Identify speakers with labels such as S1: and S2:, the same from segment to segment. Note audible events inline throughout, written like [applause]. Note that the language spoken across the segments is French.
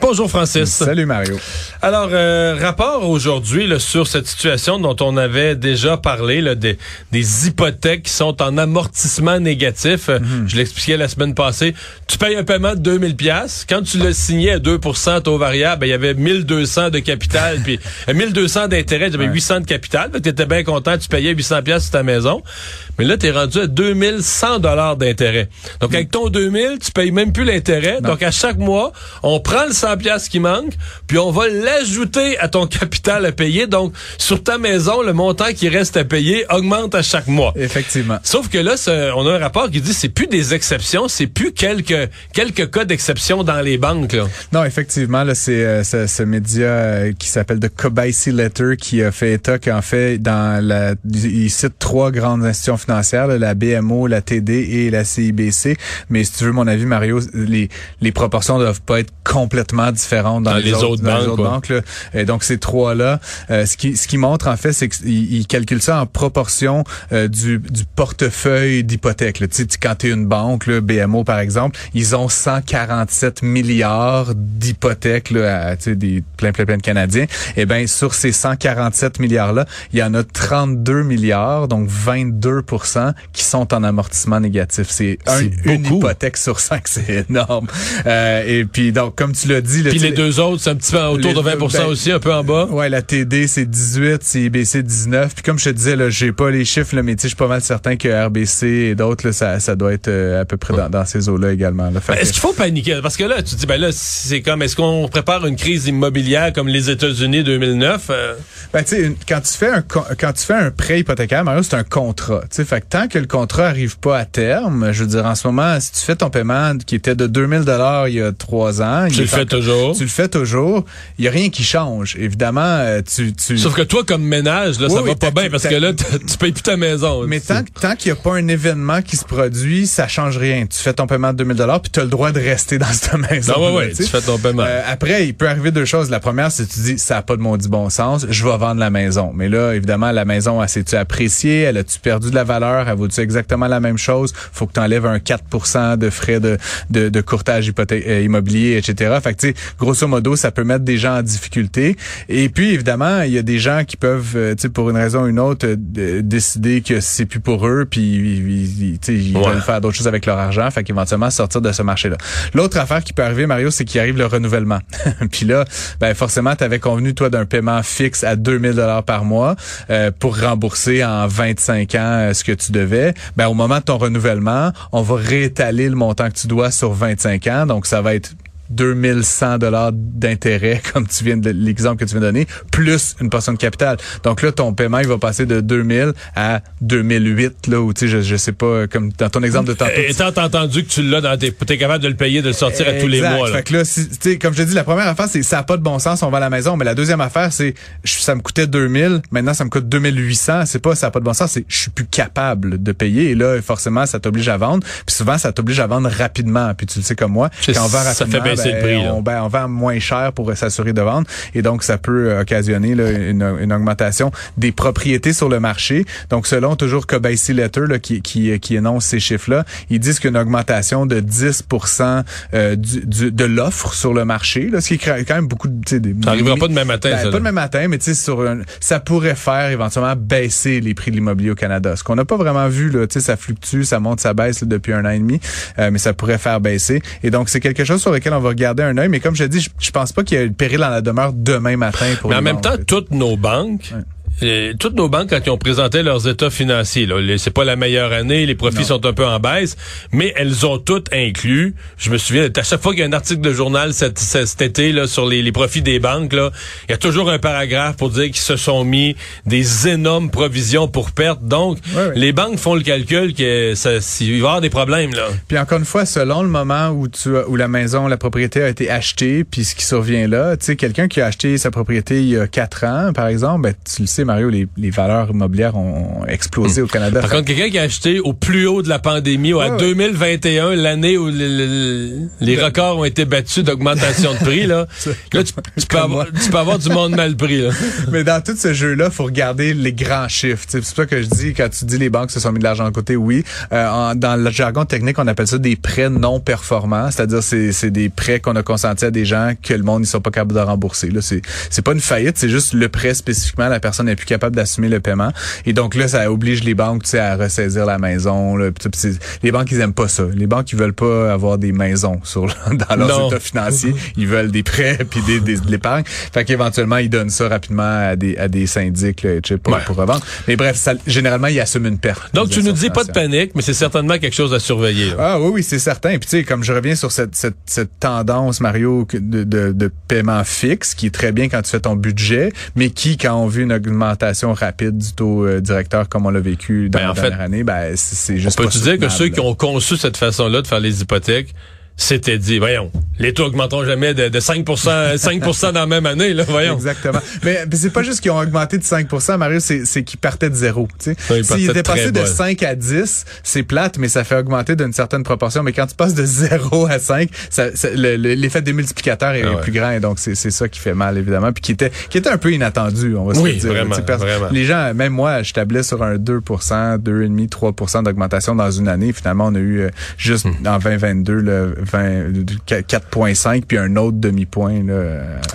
S1: Bonjour Francis.
S2: Salut Mario.
S1: Alors, euh, rapport aujourd'hui sur cette situation dont on avait déjà parlé, là, des, des hypothèques qui sont en amortissement négatif. Euh,
S2: Mhm.
S1: Je l'expliquais la semaine passée. Tu payes un paiement de 2000 pièces. Quand tu le signais à 2% taux variable, ben, il y avait 1200 de capital, puis euh, 1200 d'intérêt, tu avais 800 de capital. Tu étais bien content, tu payais 800 pièces sur ta maison. Mais là, tu es rendu à 2100 dollars d'intérêt. Donc, avec ton 2000, tu payes même plus l'intérêt. Donc, à chaque mois, on prend le 100 pièces qui manque, puis on va l'ajouter à ton [laughs] capital à payer. Donc, sur ta maison, le montant qui reste à payer augmente à chaque mois.
S2: Effectivement.
S1: Sauf que là, on a un rapport qui dit c'est plus des exceptions, c'est plus quelques quelques cas d'exception dans les banques. Là.
S3: Non, effectivement, là, c'est euh, ce, ce média euh, qui s'appelle The Kobayashi Letter qui a fait état qu'en fait, dans la, il cite trois grandes institutions financières, là, la BMO, la TD et la CIBC. Mais si tu veux mon avis, Mario, les, les proportions doivent pas être complètement différentes dans,
S1: Dans les autres
S3: dans
S1: banques, quoi.
S3: banques, là. Et donc ces trois-là, euh, ce qui ce qui montre en fait, c'est qu'ils ils calculent ça en proportion euh, du, du portefeuille d'hypothèques. là. Tu sais, quand tu es une banque, là, BMO par exemple, ils ont 147 milliards d'hypothèques à, des plein plein plein de Canadiens. Et ben sur ces 147 milliards là, il y en a 32 milliards, donc 22 qui sont en amortissement négatif. C'est un-
S1: C'est
S3: une hypothèque sur cinq, [laughs] c'est énorme. Euh, et puis donc comme tu l'as dit, là,
S1: Puis les deux autres, c'est un petit peu autour de 20
S3: deux, ben,
S1: aussi, un peu en bas.
S3: Ouais, la TD c'est 18, CIBC 19. Puis comme je te disais là, j'ai pas les chiffres là, mais je suis pas mal certain que RBC et d'autres ça, ça doit être euh, à peu près dans, dans ces eaux-là également. Là.
S1: Ben, Est-ce qu'il faut paniquer? Parce que là, tu te dis, ben là, c'est comme, est-ce qu'on prépare une crise immobilière comme les États-Unis 2009? Euh,
S3: Ben, tu sais, quand tu fais un quand tu fais un prêt hypothécaire, Mario, c'est un contrat. Fait que tant que le contrat arrive pas à terme, je veux dire, en ce moment, si tu fais ton paiement qui était de 2000 dollars il y a trois ans,
S1: tu le fais toujours.
S3: Tu le fais toujours. Il y a rien qui change. Évidemment, euh, tu, tu
S1: Sauf que toi, comme ménage, là,
S3: Oui,
S1: ça
S3: oui,
S1: va pas bien parce que là, tu payes plus ta maison.
S3: Mais tant, tant qu'il n'y a pas un événement qui se produit, ça change rien. Tu fais ton paiement de 2000 dollars puis tu as le droit de rester dans [laughs] cette maison.
S1: Non, ouais, ouais, tu fais ton paiement.
S3: Euh, après, il peut arriver deux choses. La première, c'est que tu dis, ça n'a pas de mon dit bon sens, je vais vendre la maison. Mais là, évidemment, la maison, elle s'est-tu appréciée? Elle a-tu perdu de la valeur? Elle vaut-tu exactement la même chose? Faut que tu enlèves un 4 de frais de, de, de courtage euh, immobilier, etc. Fait que, tu sais, grosso modo, ça peut mettre des gens en difficulté. Et puis, évidemment, il y a des gens qui peuvent, euh, tu sais, pour une raison ou une autre, décider que c'est plus pour eux, puis ils, ils- ils- tu sais, ils
S1: Ouais.
S3: veulent faire d'autres choses avec leur argent, fait qu'éventuellement sortir de ce marché-là. L'autre affaire qui peut arriver, Mario, c'est qu'il arrive le renouvellement. [laughs] puis là, ben forcément, tu avais convenu, toi, d'un paiement fixe à 2000 dollars par mois euh, pour rembourser en 25 ans euh, ce que tu devais. Ben au moment de ton renouvellement, on va réétaler le montant que tu dois sur 25 ans, donc ça va être 2100 dollars d'intérêt, [laughs] comme tu viens de l'exemple que tu viens de donner, plus une portion de capital. Donc là, ton paiement, il va passer de 2000 à 2008, là, où, tu sais, je, je sais pas, comme dans ton exemple de tantôt.
S1: Étant entendu que tu l'as dans tes, t'es capable de le payer, de le sortir à tous les mois. Là.
S3: Fait que là, si- tu sais, comme je te dis, la première affaire, c'est ça n'a pas de bon sens, on va à la maison. Mais la deuxième affaire, c'est ça me coûtait 2000, maintenant ça me coûte 2800. C'est pas ça n'a pas de bon sens, c'est je suis plus capable de payer. Et là, forcément, ça t'oblige à vendre. Puis souvent, ça t'oblige à vendre rapidement. Puis tu le sais comme moi, quand on vend rapidement,
S1: baisser
S3: ben,
S1: le prix, là.
S3: on, ben, on vend moins cher pour s'assurer de vendre. Et donc, ça peut euh, occasionner là, une, une augmentation des propriétés sur le marché. Donc, selon toujours Kobayashi Letter là, qui, qui, qui énonce ces chiffres-là, ils disent qu'une augmentation de 10 euh, du, du- de l'offre sur le marché, là, ce qui est quand même beaucoup de... des-
S1: Ça arrivera pas demain matin,
S3: Ben,
S1: ça,
S3: Pas demain matin, mais tu sais, sur un- ça pourrait faire éventuellement baisser les prix de l'immobilier au Canada. Ce qu'on n'a pas vraiment vu, là, ça fluctue, ça monte, ça baisse là, depuis un an et demi, euh, mais ça pourrait faire baisser. Et donc, c'est quelque chose sur lequel on va regarder un œil. Mais comme je te dis, je, je pense pas qu'il y a le péril dans la demeure demain matin pour
S1: Mais en même temps, toutes nos banques, euh, toutes nos banques, quand ils ont présenté leurs états financiers, c'est pas la meilleure année, les profits sont un peu en baisse, mais elles ont toutes inclus. Je me souviens, à chaque fois qu'il y a un article de journal cet, été là, sur les, les profits des banques, là, il y a toujours un paragraphe pour dire qu'ils se sont mis des énormes provisions pour perte. Donc, les banques font le calcul que ça, s'il va y avoir des problèmes. Là.
S3: Puis encore une fois, selon le moment où tu as- où la maison, la propriété a été achetée, puis ce qui survient là, tu sais, quelqu'un qui a acheté sa propriété il y a quatre ans, par exemple, ben, tu le sais, Mario, les, les valeurs immobilières ont explosé au Canada.
S1: Par contre, quelqu'un qui a acheté au plus haut de la pandémie, ou à 2021, l'année où les records ont été battus d'augmentation de prix, là, [laughs] là tu, peux avoir, tu, peux avoir, du monde mal pris. Là. [laughs]
S3: Mais dans tout ce jeu-là, faut regarder les grands chiffres. C'est ça que je dis quand tu dis les banques se sont mis de l'argent de côté. Oui, euh, dans le jargon technique, on appelle ça des prêts non performants, c'est-à-dire c'est des prêts qu'on a consentis à des gens que le monde ils sont pas capables de rembourser. Là, c'est pas une faillite, c'est juste le prêt spécifiquement, la personne n'est plus capable d'assumer le paiement. Et donc là, ça oblige les banques, à ressaisir la maison. Là, les banques, ils aiment pas ça. Les banques, ils veulent pas avoir des maisons sur [laughs] dans leurs états financiers. Ils veulent des prêts puis des, des de l'épargne. Fait qu'éventuellement, ils donnent ça rapidement à des à des syndics là, pour, pour revendre. Mais bref, ça, généralement, ils assument une perte.
S1: Donc tu nous dis pas de panique, mais c'est certainement quelque chose à surveiller.
S3: Ah oui, oui, c'est certain. Puis tu sais, comme je reviens sur cette, cette, cette tendance, Mario, de, de, de paiement fixe, qui est très bien quand tu fais ton budget, mais qui, quand on vu une augmentation rapide du taux euh, directeur comme on l'a vécu dans ben, la dernière année, ben c'est juste.
S1: On peut-tu dire que ceux qui ont conçu cette façon-là de faire les hypothèques c'était dit, voyons, les taux augmenteront jamais de, de 5 5% [laughs] dans la même année, là, voyons.
S3: Exactement. mais, c'est pas juste qu'ils ont augmenté de 5% Mario, c'est qu'ils partaient de zéro. S'ils étaient passés de 5 à 10, c'est plate, mais ça fait augmenter d'une certaine proportion. Mais quand tu passes de 0 à 5, ça, l'effet démultiplicateur est ah plus grand. Et donc, c'est ça qui fait mal, évidemment. Puis qui était, qui était un peu inattendu, on va se dire.
S1: Vraiment, vraiment.
S3: Les gens, même moi, je tablais sur un 2% 2,5, 3 d'augmentation dans une année. Finalement, on a eu euh, juste hmm. en 2022 le 4,5 puis un autre demi-point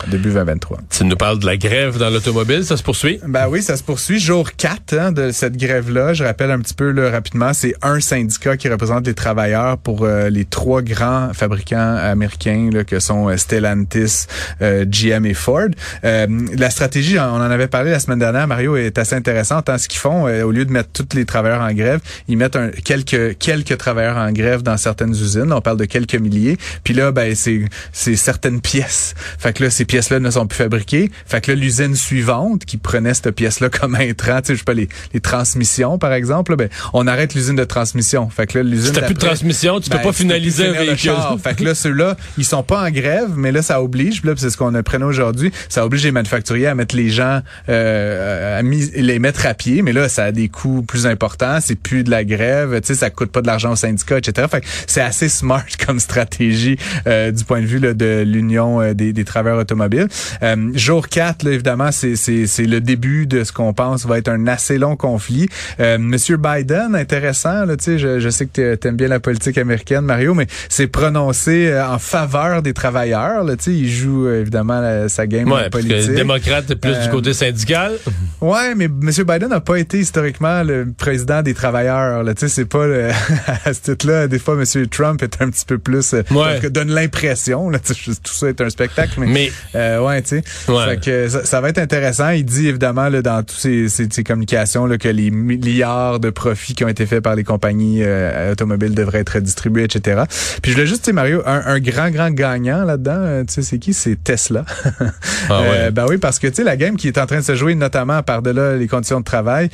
S3: début 2023.
S1: Tu nous parles de la grève dans l'automobile, ça se poursuit?
S3: Ben oui, ça se poursuit. Jour 4 hein, de cette grève-là, je rappelle un petit peu là, rapidement, c'est un syndicat qui représente les travailleurs pour euh, les trois grands fabricants américains là, que sont euh, Stellantis, euh, GM et Ford. la stratégie, on en avait parlé la semaine dernière, Mario, est assez intéressante. Hein, ce qu'ils font, au lieu de mettre tous les travailleurs en grève, ils mettent un, quelques quelques travailleurs en grève dans certaines usines. On parle de quelques milliers. Puis là, ben c'est c'est certaines pièces. Fait que là, ces pièces-là ne sont plus fabriquées. Fait que là, l'usine suivante qui prenait cette pièce-là [laughs] comme intrant, tu sais, je sais pas les, les transmissions par exemple, ben on arrête l'usine de transmission. Fait que là, l'usine.
S1: Si t'as plus de transmission, tu peux ben, pas finaliser un véhicule.
S3: fait que là, ceux-là, ils sont pas en grève, mais là, ça oblige. Là, c'est ce qu'on apprenait aujourd'hui. Ça oblige les manufacturiers à mettre les gens, euh, à les mettre à pied. Mais là, ça a des coûts plus importants. C'est plus de la grève. Tu sais, ça coûte pas de l'argent au syndicat, etc. Fait que c'est assez smart [laughs] comme stratégie euh, du point de vue de l'Union euh, des, des, travailleurs automobiles. Euh, jour 4, là, évidemment, c'est le début de ce qu'on pense va être un assez long conflit. Monsieur Biden, intéressant, là, je, je sais que tu aimes bien la politique américaine, Mario, mais c'est prononcé en faveur des travailleurs. Là, il joue évidemment sa game
S1: ouais,
S3: politique. Parce
S1: que démocrate plus du côté syndical.
S3: Ouais, mais Monsieur Biden n'a pas été historiquement le président des travailleurs. Là, c'est pas le, [laughs] à ce titre-là. Des fois, Monsieur Trump est un petit peu plus plus. Euh, donne l'impression. [laughs] Tout ça est un spectacle, mais, euh, ouais, tu sais. Ça, va être intéressant. Il dit évidemment là, dans toutes ses, communications là, que les milliards de profits qui ont été faits par les compagnies euh, automobiles devraient être distribués, etc. Puis je voulais juste, tu Mario, un, grand, grand gagnant là-dedans, tu sais, c'est qui? C'est Tesla. [laughs] ah ouais. ben oui, parce que tu sais, la game qui est en train de se jouer, notamment par-delà les conditions de travail,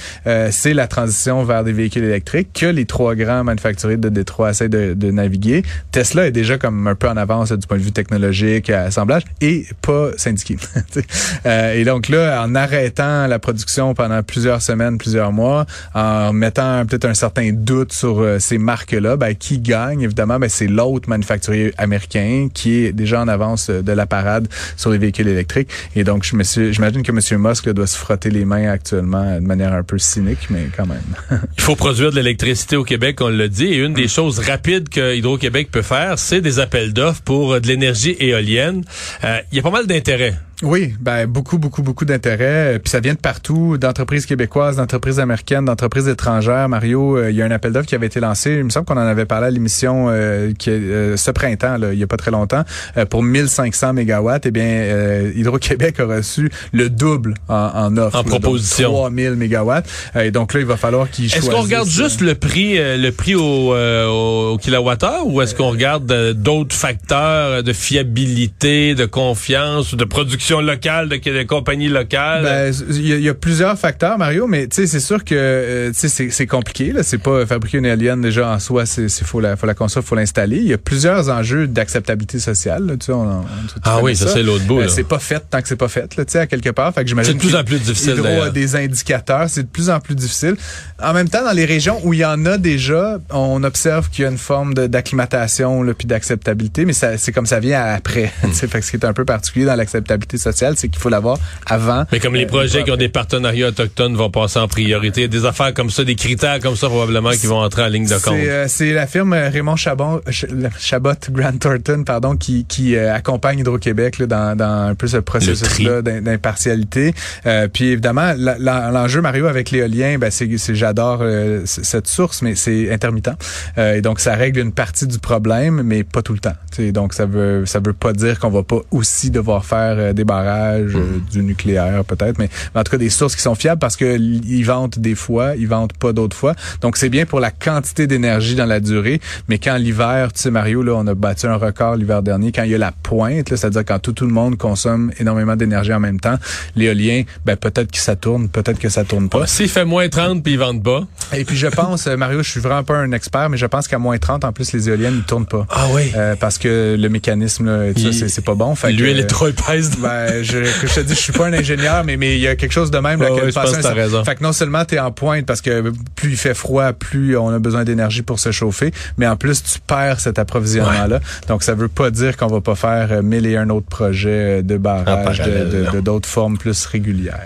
S3: c'est la transition vers des véhicules électriques que les trois grands manufacturiers de Détroit essaient de, de naviguer. Tesla est déjà comme un peu en avance du point de vue technologique, assemblage, et pas syndiqué. [laughs] euh, et donc là, en arrêtant la production pendant plusieurs semaines, plusieurs mois, en mettant peut-être un certain doute sur euh, ces marques-là, ben, qui gagne, évidemment, ben, c'est l'autre manufacturier américain qui est déjà en avance de la parade sur les véhicules électriques. Et donc, je j'imagine que M. Musk doit se frotter les mains actuellement de manière un peu cynique, mais quand même. [laughs]
S1: Il faut produire de l'électricité au Québec, on l'a dit, et une des choses rapides que Hydro-Québec peut faire, c'est des appels d'offres pour euh, de l'énergie éolienne. Euh, il y a pas mal d'intérêt
S3: oui, ben beaucoup, beaucoup, beaucoup d'intérêt. Puis ça vient de partout, d'entreprises québécoises, d'entreprises américaines, d'entreprises étrangères. Mario, euh, il y a un appel d'offres qui avait été lancé. Il me semble qu'on en avait parlé à l'émission euh, qui euh, ce printemps, là, il y a pas très longtemps, pour 1500 mégawatts. Eh bien, Hydro-Québec a reçu le double en, en offre.
S1: En proposition.
S3: 3000 mégawatts. et donc là, il va falloir qu'ils choisissent.
S1: Est-ce qu'on regarde juste le prix, le prix au, au kilowattheure ou est-ce qu'on regarde d'autres facteurs de fiabilité, de confiance ou de production? Production locale, de, de compagnies locales.
S3: Ben, il y, a- il y a plusieurs facteurs, Mario, mais c'est sûr que euh, c'est compliqué. Là, c'est pas fabriquer une éolienne déjà en soi, c'est faut la faut la construire, faut l'installer. Il y a plusieurs enjeux d'acceptabilité sociale. Là, on, on-
S1: Ah oui, ça, c'est l'autre bout,
S3: Euh, c'est pas fait tant que c'est pas fait. Là, tu sais, à quelque part. Fait que j'imagine
S1: C'est de plus en plus difficile,
S3: Hydro a
S1: d'ailleurs.
S3: des indicateurs, c'est de plus en plus difficile. En même temps, dans les régions où il y en a déjà, on observe qu'il y a une forme d'acclimatation puis d'acceptabilité, mais c'est comme ça vient après. [laughs] Fait que ce qui est un peu particulier dans l'acceptabilité sociale, c'est qu'il faut l'avoir avant.
S1: Mais comme les
S3: euh,
S1: projets qui ont
S3: après.
S1: des partenariats autochtones vont passer en priorité, Il y a des affaires comme ça, des critères comme ça probablement qui vont entrer en ligne de compte.
S3: C'est euh, c'est la firme euh, Raymond Chabon, Ch- Chabot Grant Thornton pardon qui, qui euh, accompagne Hydro-Québec là, dans, dans un peu ce processus-là d'im- d'impartialité. Euh, puis évidemment, l'enjeu Mario avec l'éolien, ben c'est j'adore euh, cette source, mais c'est intermittent. Euh, et donc ça règle une partie du problème, mais pas tout le temps. Tu sais, donc ça veut ça veut pas dire qu'on va pas aussi devoir faire euh, des barrages, euh, du nucléaire peut-être, mais, mais en tout cas des sources qui sont fiables parce que ils vendent des fois, ils vendent pas d'autres fois. Donc c'est bien pour la quantité d'énergie dans la durée, mais quand l'hiver, tu sais Mario là, on a battu un record l'hiver dernier quand il y a la pointe, là, c'est-à-dire quand tout, tout le monde consomme énormément d'énergie en même temps, l'éolien, ben peut-être que ça tourne, peut-être que ça tourne pas.
S1: S'il fait moins 30 puis ils vendent pas.
S3: Et puis je pense, euh, Mario, je suis vraiment pas un expert, mais je pense qu'à moins 30, en plus, les éoliennes, ils tournent pas.
S1: Ah oui.
S3: Euh, parce que le mécanisme, là, et tout ça,
S1: Il-
S3: c'est- c'est pas bon.
S1: L'huile est trop épaisse.
S3: ben, je, que je te dis, je suis pas un ingénieur, mais mais il y a quelque chose de même. Là,
S1: Ouais, ouais, je
S3: un-
S1: raison.
S3: Fait que non seulement tu es en pointe parce que plus il fait froid, plus on a besoin d'énergie pour se chauffer, mais en plus tu perds cet approvisionnement-là. Donc ça veut pas dire qu'on va pas faire euh, mille et un autres projets euh, de barrage, de- de de- d'autres formes plus régulières.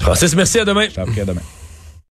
S1: Francis, merci, à demain.
S3: Appris à demain.